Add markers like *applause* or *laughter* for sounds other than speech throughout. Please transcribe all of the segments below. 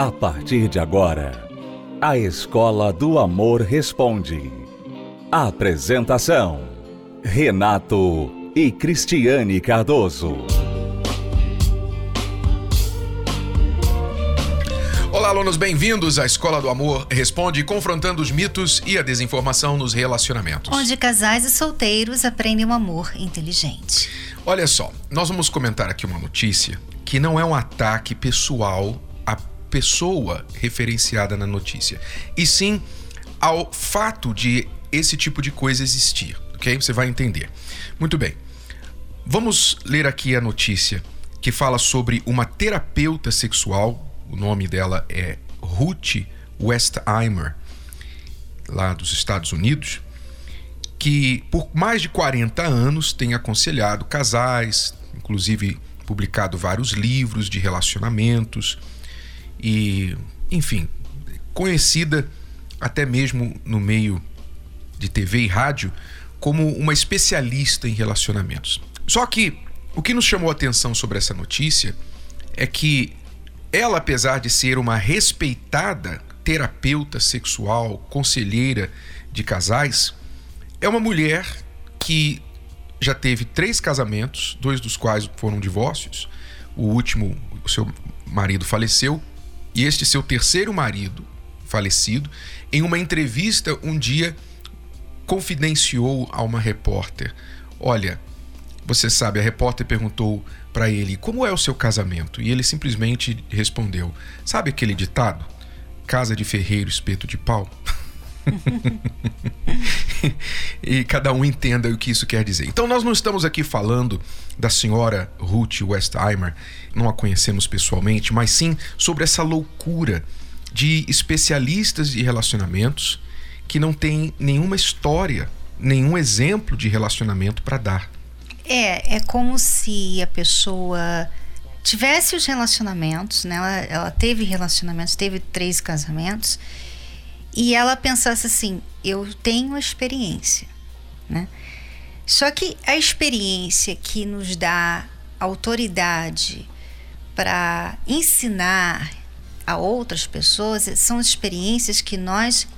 A partir de agora, a Escola do Amor Responde. Apresentação: Renato e Cristiane Cardoso. Olá, alunos, bem-vindos à Escola do Amor Responde, confrontando os mitos e a desinformação nos relacionamentos. Onde casais e solteiros aprendem um amor inteligente. Olha só, nós vamos comentar aqui uma notícia que não é um ataque pessoal pessoa referenciada na notícia, e sim ao fato de esse tipo de coisa existir, ok? Você vai entender. Muito bem. Vamos ler aqui a notícia que fala sobre uma terapeuta sexual o nome dela é Ruth Westheimer, lá dos Estados Unidos, que por mais de 40 anos tem aconselhado casais, inclusive publicado vários livros de relacionamentos e, enfim, conhecida até mesmo no meio de TV e rádio como uma especialista em relacionamentos. Só que o que nos chamou a atenção sobre essa notícia é que ela, apesar de ser uma respeitada terapeuta sexual, conselheira de casais, é uma mulher que já teve três casamentos, dois dos quais foram divórcios. O último, o seu marido faleceu, e este seu terceiro marido, falecido, em uma entrevista um dia confidenciou a uma repórter: Olha, você sabe, a repórter perguntou para ele como é o seu casamento e ele simplesmente respondeu: Sabe aquele ditado? Casa de ferreiro, espeto de pau? *laughs* *laughs* e cada um entenda o que isso quer dizer. Então, nós não estamos aqui falando da senhora Ruth Westheimer, não a conhecemos pessoalmente, mas sim sobre essa loucura de especialistas de relacionamentos que não tem nenhuma história, nenhum exemplo de relacionamento para dar. É, é como se a pessoa tivesse os relacionamentos, né? Ela, ela teve relacionamentos, teve três casamentos, e ela pensasse assim: eu tenho a experiência, né? Só que a experiência que nos dá autoridade para ensinar a outras pessoas são as experiências que nós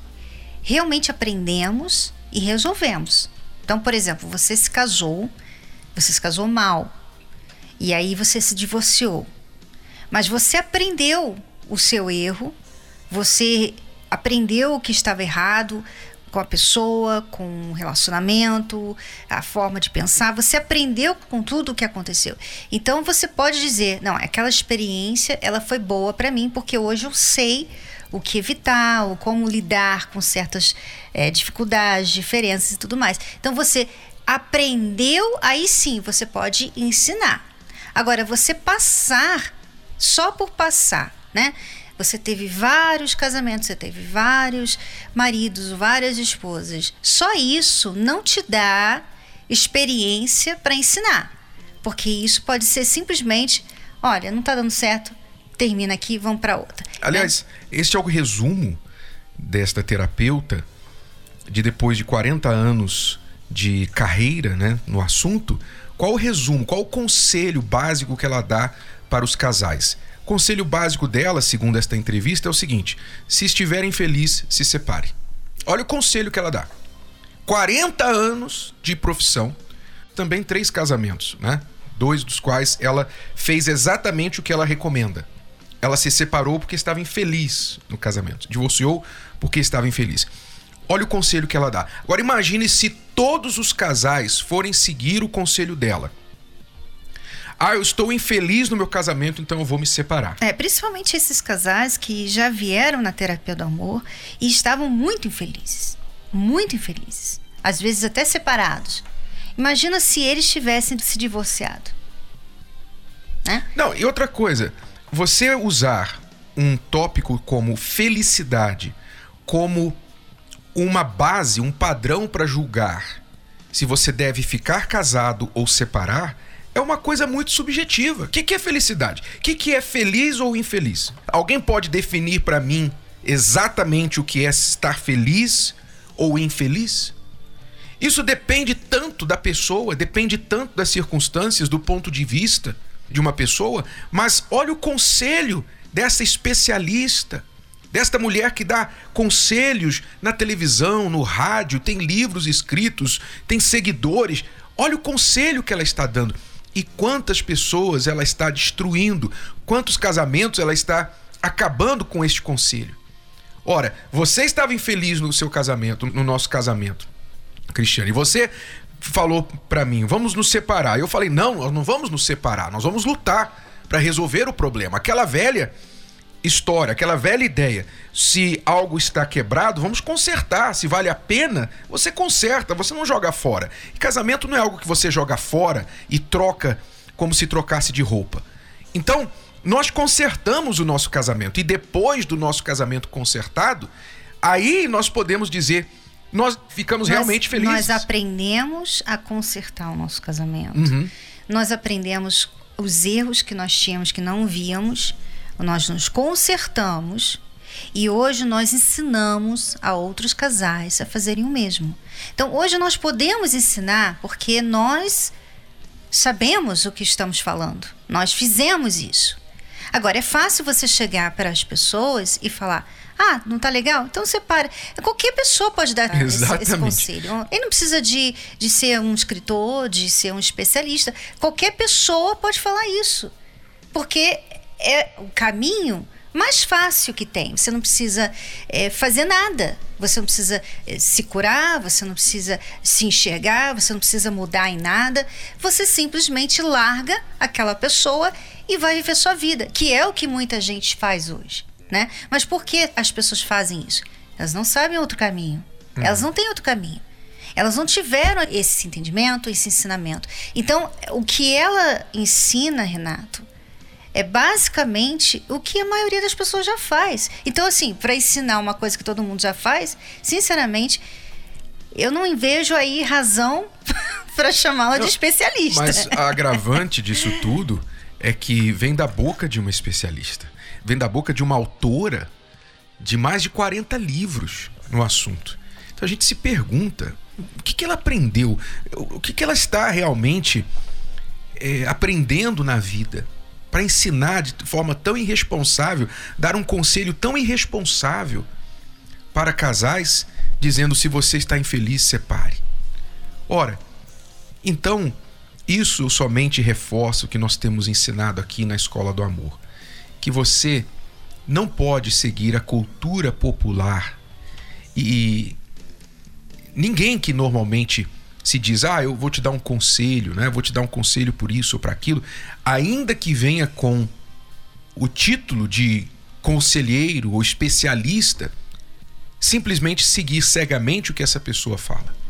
realmente aprendemos e resolvemos. Então, por exemplo, você se casou você se casou mal. E aí você se divorciou. Mas você aprendeu o seu erro, você aprendeu o que estava errado com a pessoa, com o relacionamento, a forma de pensar, você aprendeu com tudo o que aconteceu. Então você pode dizer, não, aquela experiência, ela foi boa para mim porque hoje eu sei o que evitar, ou como lidar com certas é, dificuldades, diferenças e tudo mais. Então você aprendeu, aí sim você pode ensinar. Agora, você passar só por passar, né? Você teve vários casamentos, você teve vários maridos, várias esposas. Só isso não te dá experiência para ensinar. Porque isso pode ser simplesmente, olha, não está dando certo, termina aqui, vamos para outra. Aliás, né? este é o resumo desta terapeuta de depois de 40 anos de carreira né, no assunto, qual o resumo, qual o conselho básico que ela dá para os casais? Conselho básico dela, segundo esta entrevista, é o seguinte: se estiverem felizes, se separe. Olha o conselho que ela dá. 40 anos de profissão, também três casamentos, né? Dois dos quais ela fez exatamente o que ela recomenda. Ela se separou porque estava infeliz no casamento, divorciou porque estava infeliz. Olha o conselho que ela dá. Agora imagine se todos os casais forem seguir o conselho dela. Ah, eu estou infeliz no meu casamento, então eu vou me separar. É, principalmente esses casais que já vieram na terapia do amor e estavam muito infelizes. Muito infelizes. Às vezes até separados. Imagina se eles tivessem se divorciado. Né? Não, e outra coisa, você usar um tópico como felicidade como uma base, um padrão para julgar se você deve ficar casado ou separar é uma coisa muito subjetiva. O que, que é felicidade? O que, que é feliz ou infeliz? Alguém pode definir para mim exatamente o que é estar feliz ou infeliz? Isso depende tanto da pessoa, depende tanto das circunstâncias, do ponto de vista de uma pessoa, mas olha o conselho dessa especialista, desta mulher que dá conselhos na televisão, no rádio, tem livros escritos, tem seguidores. Olha o conselho que ela está dando. E quantas pessoas ela está destruindo, quantos casamentos ela está acabando com este conselho. Ora, você estava infeliz no seu casamento, no nosso casamento, Cristiano, e você falou para mim, vamos nos separar. Eu falei, não, nós não vamos nos separar, nós vamos lutar para resolver o problema. Aquela velha história, aquela velha ideia. Se algo está quebrado, vamos consertar. Se vale a pena, você conserta, você não joga fora. E casamento não é algo que você joga fora e troca como se trocasse de roupa. Então, nós consertamos o nosso casamento e depois do nosso casamento consertado, aí nós podemos dizer nós ficamos nós, realmente felizes. Nós aprendemos a consertar o nosso casamento. Uhum. Nós aprendemos os erros que nós tínhamos que não víamos, nós nos consertamos e hoje nós ensinamos a outros casais a fazerem o mesmo. Então, hoje nós podemos ensinar porque nós sabemos o que estamos falando. Nós fizemos isso. Agora, é fácil você chegar para as pessoas e falar: ah, não tá legal? Então separa. Qualquer pessoa pode dar *laughs* esse, esse, conselho. Ele não precisa de, de ser um escritor, de ser um especialista. Qualquer pessoa pode falar isso. Porque é o caminho mais fácil que tem. Você não precisa é, fazer nada. Você não precisa é, se curar, você não precisa se enxergar, você não precisa mudar em nada. Você simplesmente larga aquela pessoa e vai viver sua vida, que é o que muita gente faz hoje né? Mas por que as pessoas fazem isso? Elas não sabem outro caminho. Uhum. Elas não têm outro caminho. Elas não tiveram esse entendimento, esse ensinamento. Então, o que ela ensina, Renato, é basicamente o que a maioria das pessoas já faz. Então, assim, para ensinar uma coisa que todo mundo já faz, sinceramente, eu não vejo aí razão para chamá-la de especialista. Mas a agravante disso tudo é que vem da boca de uma especialista vem da boca de uma autora de mais de 40 livros no assunto. Então a gente se pergunta o que, que ela aprendeu, o que, que ela está realmente é, aprendendo na vida para ensinar de forma tão irresponsável, dar um conselho tão irresponsável para casais, dizendo se você está infeliz, separe. Ora, então isso somente reforça o que nós temos ensinado aqui na Escola do Amor que você não pode seguir a cultura popular e ninguém que normalmente se diz, ah, eu vou te dar um conselho, né? Vou te dar um conselho por isso ou para aquilo, ainda que venha com o título de conselheiro ou especialista, simplesmente seguir cegamente o que essa pessoa fala.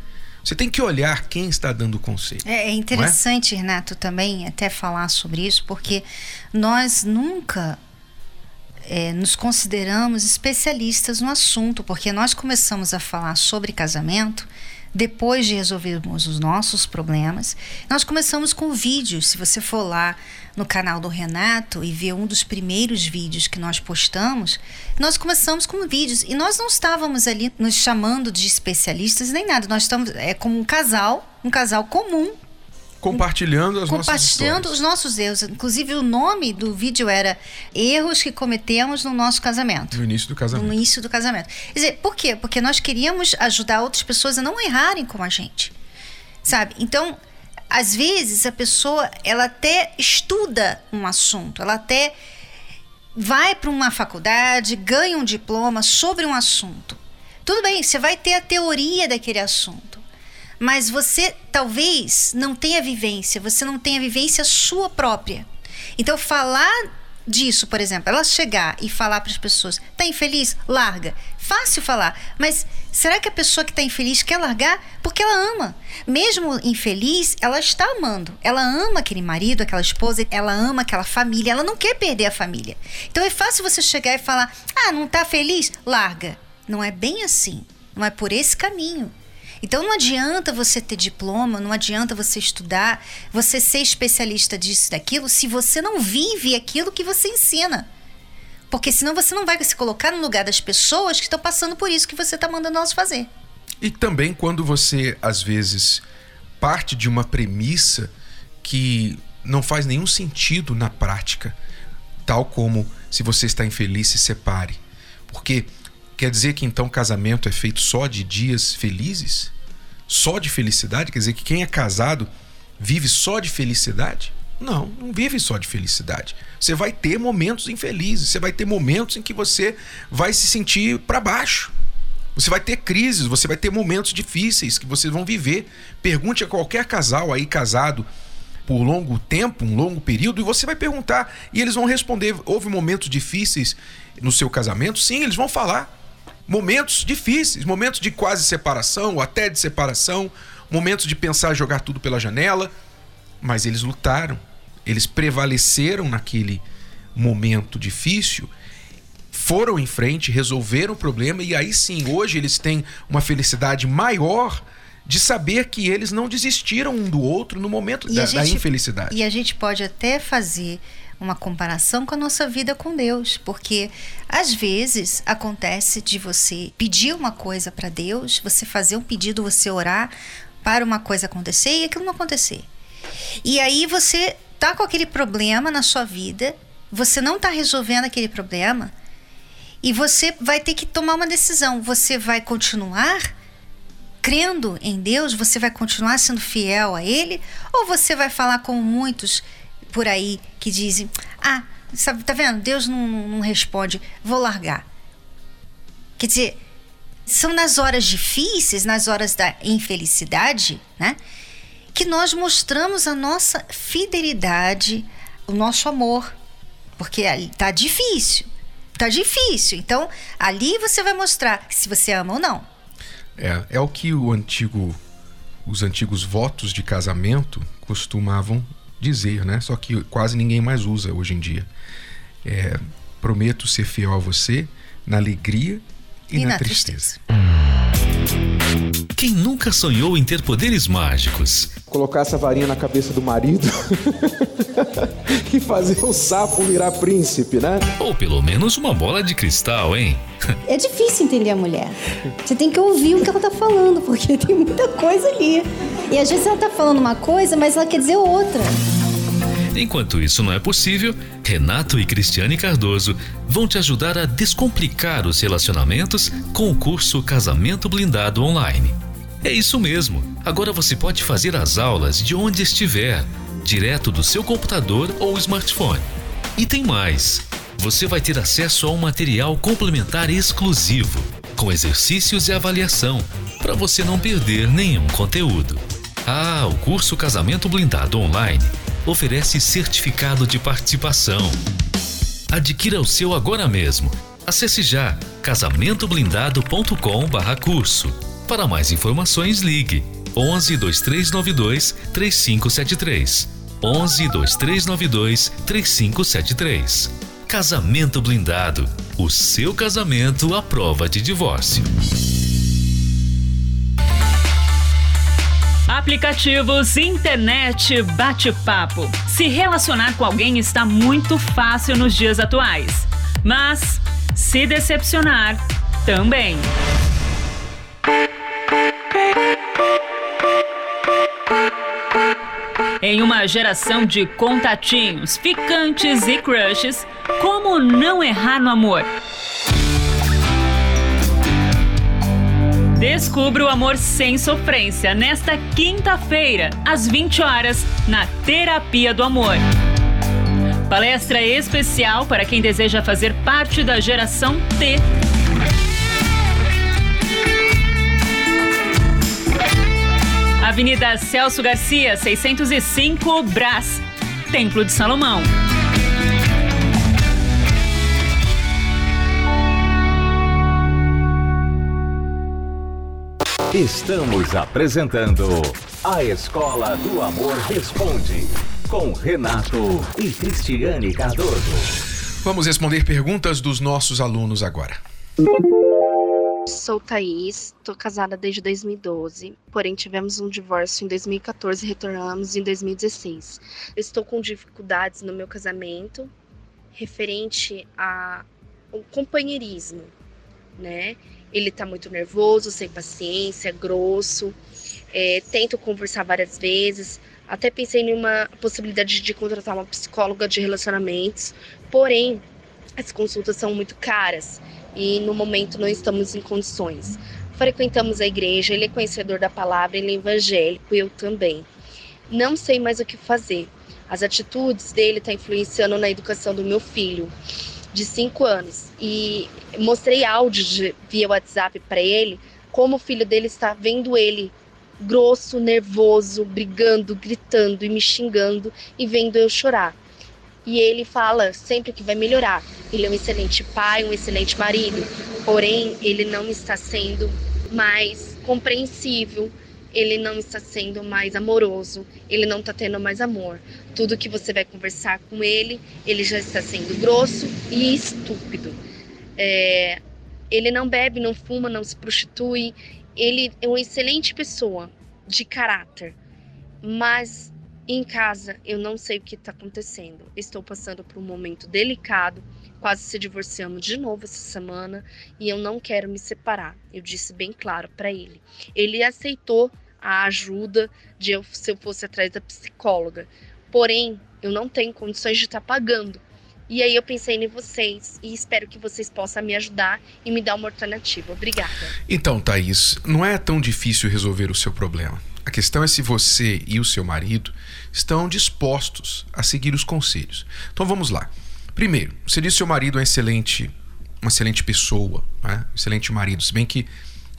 Você tem que olhar quem está dando o conselho. É, é interessante, é? Renato, também até falar sobre isso, porque nós nunca é, nos consideramos especialistas no assunto, porque nós começamos a falar sobre casamento depois de resolvermos os nossos problemas. Nós começamos com vídeos. Se você for lá no canal do Renato e ver um dos primeiros vídeos que nós postamos, nós começamos com vídeos e nós não estávamos ali nos chamando de especialistas nem nada. Nós estamos é como um casal, um casal comum compartilhando as compartilhando nossas os nossos erros. Inclusive o nome do vídeo era Erros que cometemos no nosso casamento. No início do casamento. No início do casamento. Quer dizer, por quê? Porque nós queríamos ajudar outras pessoas a não errarem como a gente. Sabe? Então, às vezes a pessoa, ela até estuda um assunto, ela até vai para uma faculdade, ganha um diploma sobre um assunto. Tudo bem, você vai ter a teoria daquele assunto mas você talvez não tenha vivência, você não tenha vivência sua própria. Então, falar disso, por exemplo, ela chegar e falar para as pessoas: tá infeliz? Larga. Fácil falar, mas será que a pessoa que está infeliz quer largar? Porque ela ama. Mesmo infeliz, ela está amando. Ela ama aquele marido, aquela esposa, ela ama aquela família, ela não quer perder a família. Então é fácil você chegar e falar: ah, não está feliz? Larga. Não é bem assim. Não é por esse caminho. Então não adianta você ter diploma, não adianta você estudar, você ser especialista disso daquilo, se você não vive aquilo que você ensina. Porque senão você não vai se colocar no lugar das pessoas que estão passando por isso que você está mandando elas fazer. E também quando você, às vezes, parte de uma premissa que não faz nenhum sentido na prática, tal como Se você está infeliz, se separe. Porque quer dizer que então casamento é feito só de dias felizes? Só de felicidade? Quer dizer que quem é casado vive só de felicidade? Não, não vive só de felicidade. Você vai ter momentos infelizes, você vai ter momentos em que você vai se sentir para baixo. Você vai ter crises, você vai ter momentos difíceis que vocês vão viver. Pergunte a qualquer casal aí casado por longo tempo, um longo período, e você vai perguntar e eles vão responder: houve momentos difíceis no seu casamento? Sim, eles vão falar. Momentos difíceis, momentos de quase separação, ou até de separação, momentos de pensar jogar tudo pela janela, mas eles lutaram, eles prevaleceram naquele momento difícil, foram em frente, resolveram o problema e aí sim, hoje eles têm uma felicidade maior de saber que eles não desistiram um do outro no momento da, gente, da, infelicidade. E a gente pode até fazer uma comparação com a nossa vida com Deus, porque às vezes acontece de você pedir uma coisa para Deus, você fazer um pedido, você orar para uma coisa acontecer e aquilo não acontecer. E aí você tá com aquele problema na sua vida, você não tá resolvendo aquele problema e você vai ter que tomar uma decisão. Você vai continuar crendo em Deus, você vai continuar sendo fiel a Ele, ou você vai falar como muitos por aí que dizem: Ah, sabe, tá vendo? Deus não, não responde, vou largar. Quer dizer, são nas horas difíceis, nas horas da infelicidade, né? Que nós mostramos a nossa fidelidade, o nosso amor. Porque tá difícil. Tá difícil. Então, ali você vai mostrar se você ama ou não. É, é o que o antigo, os antigos votos de casamento costumavam dizer, né? Só que quase ninguém mais usa hoje em dia. É, prometo ser fiel a você na alegria e, e na, na, tristeza. tristeza. Quem nunca sonhou em ter poderes mágicos? Colocar essa varinha na cabeça do marido *laughs* e fazer o sapo virar príncipe, né? Ou pelo menos uma bola de cristal, hein? É difícil entender a mulher. Você tem que ouvir o que ela tá falando, porque tem muita coisa ali. E às vezes ela tá falando uma coisa, mas ela quer dizer outra. Enquanto isso não é possível, Renato e Cristiane Cardoso vão te ajudar a descomplicar os relacionamentos com o curso Casamento Blindado Online. É isso mesmo. Agora você pode fazer as aulas de onde estiver, direto do seu computador ou smartphone. E tem mais. Você vai ter acesso a um material complementar exclusivo, com exercícios e avaliação, para você não perder nenhum conteúdo. Ah, o curso Casamento Blindado Online oferece certificado de participação. Adquira o seu agora mesmo. Acesse já casamentoblindado.com/curso. Para mais informações, ligue 11 2392 3573. 11 2392 3573. Casamento Blindado. O seu casamento à prova de divórcio. Aplicativos, internet, bate-papo. Se relacionar com alguém está muito fácil nos dias atuais. Mas se decepcionar também. Em uma geração de contatinhos, ficantes e crushes, como não errar no amor? Descubra o amor sem sofrência nesta quinta-feira, às 20 horas, na Terapia do Amor. Palestra especial para quem deseja fazer parte da geração T. Avenida Celso Garcia, 605 Brás, Templo de Salomão. Estamos apresentando A Escola do Amor Responde, com Renato e Cristiane Cardoso. Vamos responder perguntas dos nossos alunos agora. Sou Thaís, estou casada desde 2012, porém tivemos um divórcio em 2014 e retornamos em 2016. Estou com dificuldades no meu casamento referente ao companheirismo, né? Ele tá muito nervoso, sem paciência, grosso. É, tento conversar várias vezes. Até pensei em uma possibilidade de contratar uma psicóloga de relacionamentos. Porém, as consultas são muito caras e no momento não estamos em condições. Frequentamos a igreja, ele é conhecedor da palavra, ele é evangélico, eu também. Não sei mais o que fazer. As atitudes dele estão tá influenciando na educação do meu filho, de 5 anos. E mostrei áudio de, via WhatsApp para ele, como o filho dele está vendo ele grosso, nervoso, brigando, gritando e me xingando e vendo eu chorar. E ele fala sempre que vai melhorar. Ele é um excelente pai, um excelente marido, porém ele não está sendo mais compreensível, ele não está sendo mais amoroso, ele não está tendo mais amor. Tudo que você vai conversar com ele, ele já está sendo grosso e estúpido. É, ele não bebe, não fuma, não se prostitui. Ele é uma excelente pessoa de caráter, mas em casa eu não sei o que está acontecendo. Estou passando por um momento delicado quase se divorciamos de novo essa semana e eu não quero me separar. Eu disse bem claro para ele. Ele aceitou a ajuda de eu, se eu fosse atrás da psicóloga. Porém, eu não tenho condições de estar tá pagando. E aí eu pensei em vocês e espero que vocês possam me ajudar e me dar uma alternativa. Obrigada. Então, Thaís, não é tão difícil resolver o seu problema. A questão é se você e o seu marido estão dispostos a seguir os conselhos. Então vamos lá. Primeiro, você disse que seu marido é excelente, uma excelente pessoa, né? excelente marido. Se bem que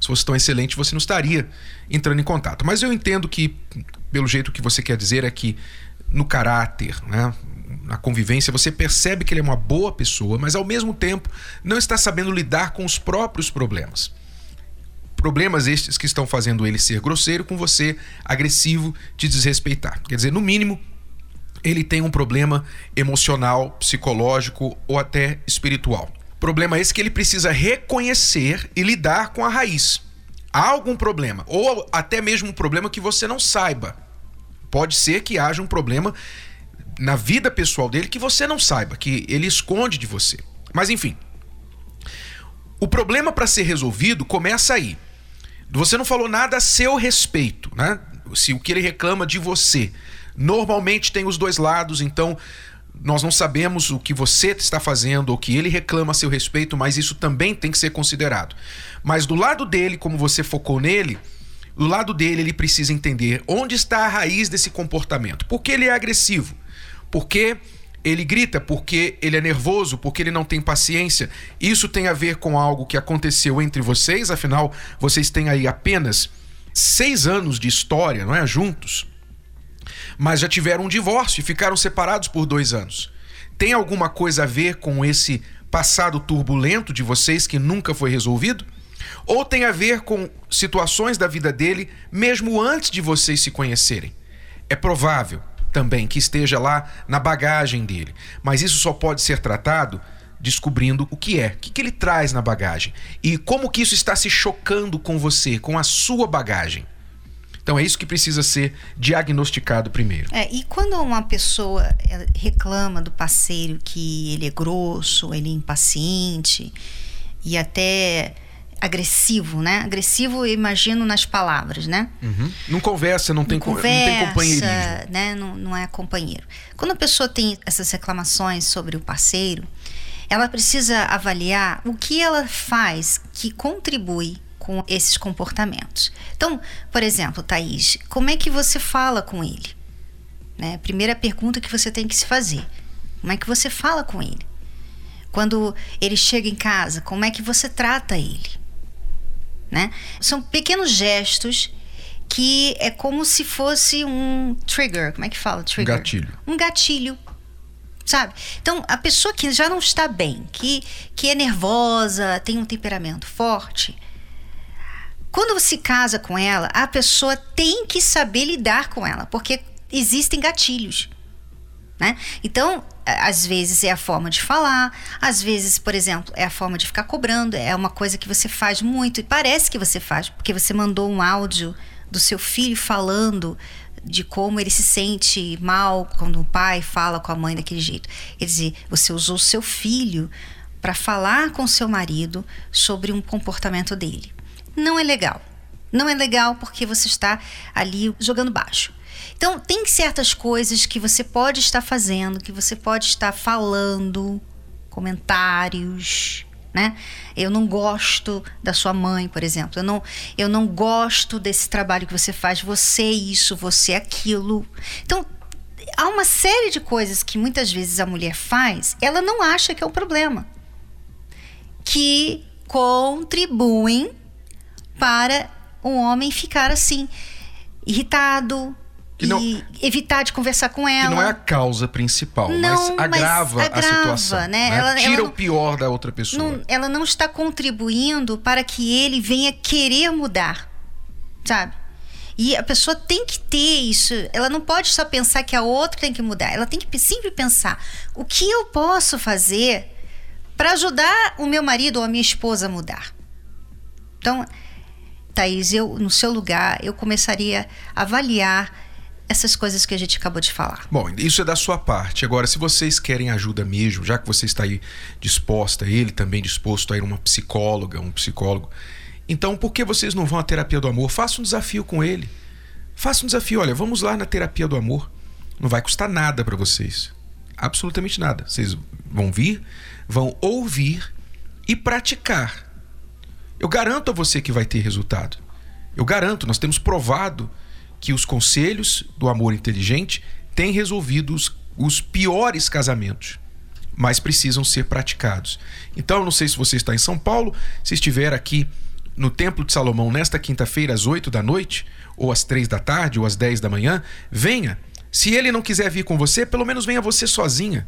se fosse tão excelente, você não estaria entrando em contato. Mas eu entendo que, pelo jeito que você quer dizer, é que no caráter, né? na convivência, você percebe que ele é uma boa pessoa, mas ao mesmo tempo não está sabendo lidar com os próprios problemas. Problemas estes que estão fazendo ele ser grosseiro com você, agressivo, te desrespeitar. Quer dizer, no mínimo, ele tem um problema emocional, psicológico ou até espiritual. Problema esse que ele precisa reconhecer e lidar com a raiz. Há algum problema, ou até mesmo um problema que você não saiba. Pode ser que haja um problema na vida pessoal dele que você não saiba, que ele esconde de você. Mas enfim, o problema para ser resolvido começa aí. Você não falou nada a seu respeito, né? Se o que ele reclama de você Normalmente tem os dois lados, então nós não sabemos o que você está fazendo ou que ele reclama a seu respeito, mas isso também tem que ser considerado. Mas do lado dele, como você focou nele, do lado dele ele precisa entender onde está a raiz desse comportamento. Por que ele é agressivo? Por que ele grita? Porque ele é nervoso? Porque ele não tem paciência? Isso tem a ver com algo que aconteceu entre vocês, afinal, vocês têm aí apenas seis anos de história, não é? Juntos mas já tiveram um divórcio e ficaram separados por dois anos. Tem alguma coisa a ver com esse passado turbulento de vocês que nunca foi resolvido? Ou tem a ver com situações da vida dele mesmo antes de vocês se conhecerem? É provável também que esteja lá na bagagem dele, mas isso só pode ser tratado descobrindo o que é, o que, que ele traz na bagagem e como que isso está se chocando com você, com a sua bagagem. Então é isso que precisa ser diagnosticado primeiro. É, e quando uma pessoa reclama do parceiro que ele é grosso, ele é impaciente e até agressivo, né? Agressivo, eu imagino nas palavras, né? Uhum. Não conversa, não tem, não conversa, não tem companheirismo. Né? Não, não é companheiro. Quando a pessoa tem essas reclamações sobre o parceiro, ela precisa avaliar o que ela faz que contribui com esses comportamentos. Então, por exemplo, Thaís, como é que você fala com ele? Né? Primeira pergunta que você tem que se fazer: como é que você fala com ele? Quando ele chega em casa, como é que você trata ele? Né? São pequenos gestos que é como se fosse um trigger. Como é que fala? Trigger? Um gatilho. Um gatilho sabe? Então, a pessoa que já não está bem, que, que é nervosa, tem um temperamento forte, quando se casa com ela, a pessoa tem que saber lidar com ela, porque existem gatilhos. Né? Então, às vezes é a forma de falar, às vezes, por exemplo, é a forma de ficar cobrando, é uma coisa que você faz muito e parece que você faz, porque você mandou um áudio do seu filho falando de como ele se sente mal quando o pai fala com a mãe daquele jeito. Quer dizer, você usou o seu filho para falar com seu marido sobre um comportamento dele não é legal. Não é legal porque você está ali jogando baixo. Então, tem certas coisas que você pode estar fazendo, que você pode estar falando comentários, né? Eu não gosto da sua mãe, por exemplo. Eu não, eu não gosto desse trabalho que você faz. Você isso, você aquilo. Então, há uma série de coisas que muitas vezes a mulher faz, ela não acha que é um problema. Que contribuem para o homem ficar assim, irritado, que não, e evitar de conversar com ela. Que não é a causa principal, não, mas, agrava mas, agrava a situação. Né? né? Ela, Tira ela o pior da outra pessoa. Ela não está contribuindo para que ele venha querer mudar, sabe? E a pessoa tem que ter isso. Ela não pode só pensar que a outra tem que mudar. Ela tem que sempre pensar: o que eu posso fazer para ajudar o meu marido ou a minha esposa a mudar? Então, Thaís, eu, no seu lugar, eu começaria a avaliar essas coisas que a gente acabou de falar. Bom, isso é da sua parte. Agora, se vocês querem ajuda mesmo, já que você está aí disposta, ele também disposto a ir uma psicóloga, um psicólogo, então por que vocês não vão à terapia do amor? Faça um desafio com ele. Faça um desafio. Olha, vamos lá na terapia do amor. Não vai custar nada para vocês. Absolutamente nada. Vocês vão vir, vão ouvir e praticar. Eu garanto a você que vai ter resultado. Eu garanto, nós temos provado que os conselhos do amor inteligente têm resolvido os, os piores casamentos, mas precisam ser praticados. Então, não sei se você está em São Paulo, se estiver aqui no Templo de Salomão nesta quinta-feira, às 8 da noite, ou às 3 da tarde, ou às 10 da manhã, venha. Se ele não quiser vir com você, pelo menos venha você sozinha.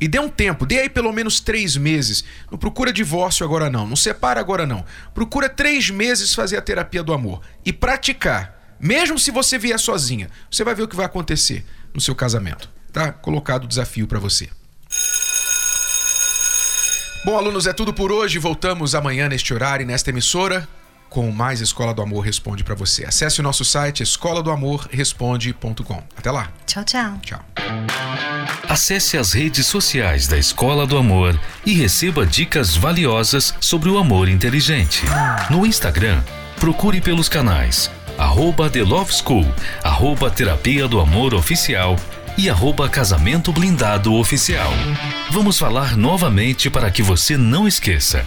E dê um tempo, dê aí pelo menos três meses. Não procura divórcio agora não, não separa agora não. Procura três meses fazer a terapia do amor e praticar mesmo se você vier sozinha, você vai ver o que vai acontecer no seu casamento. Tá colocado o desafio para você. Bom, alunos, é tudo por hoje. Voltamos amanhã neste horário e nesta emissora com mais Escola do Amor Responde para você. Acesse o nosso site escola do amor responde.com. Até lá. Tchau, tchau. Tchau. Acesse as redes sociais da Escola do Amor e receba dicas valiosas sobre o amor inteligente. No Instagram, procure pelos canais arroba The Love School, arroba Terapia do Amor Oficial e arroba Casamento Blindado Oficial. Vamos falar novamente para que você não esqueça.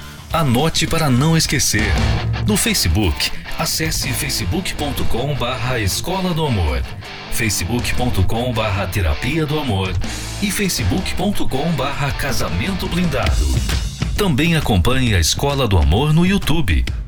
Anote para não esquecer. No Facebook, acesse facebook.com barra escola do amor, facebook.com barra terapia do amor e facebook.com barra casamento blindado. Também acompanhe a Escola do Amor no YouTube.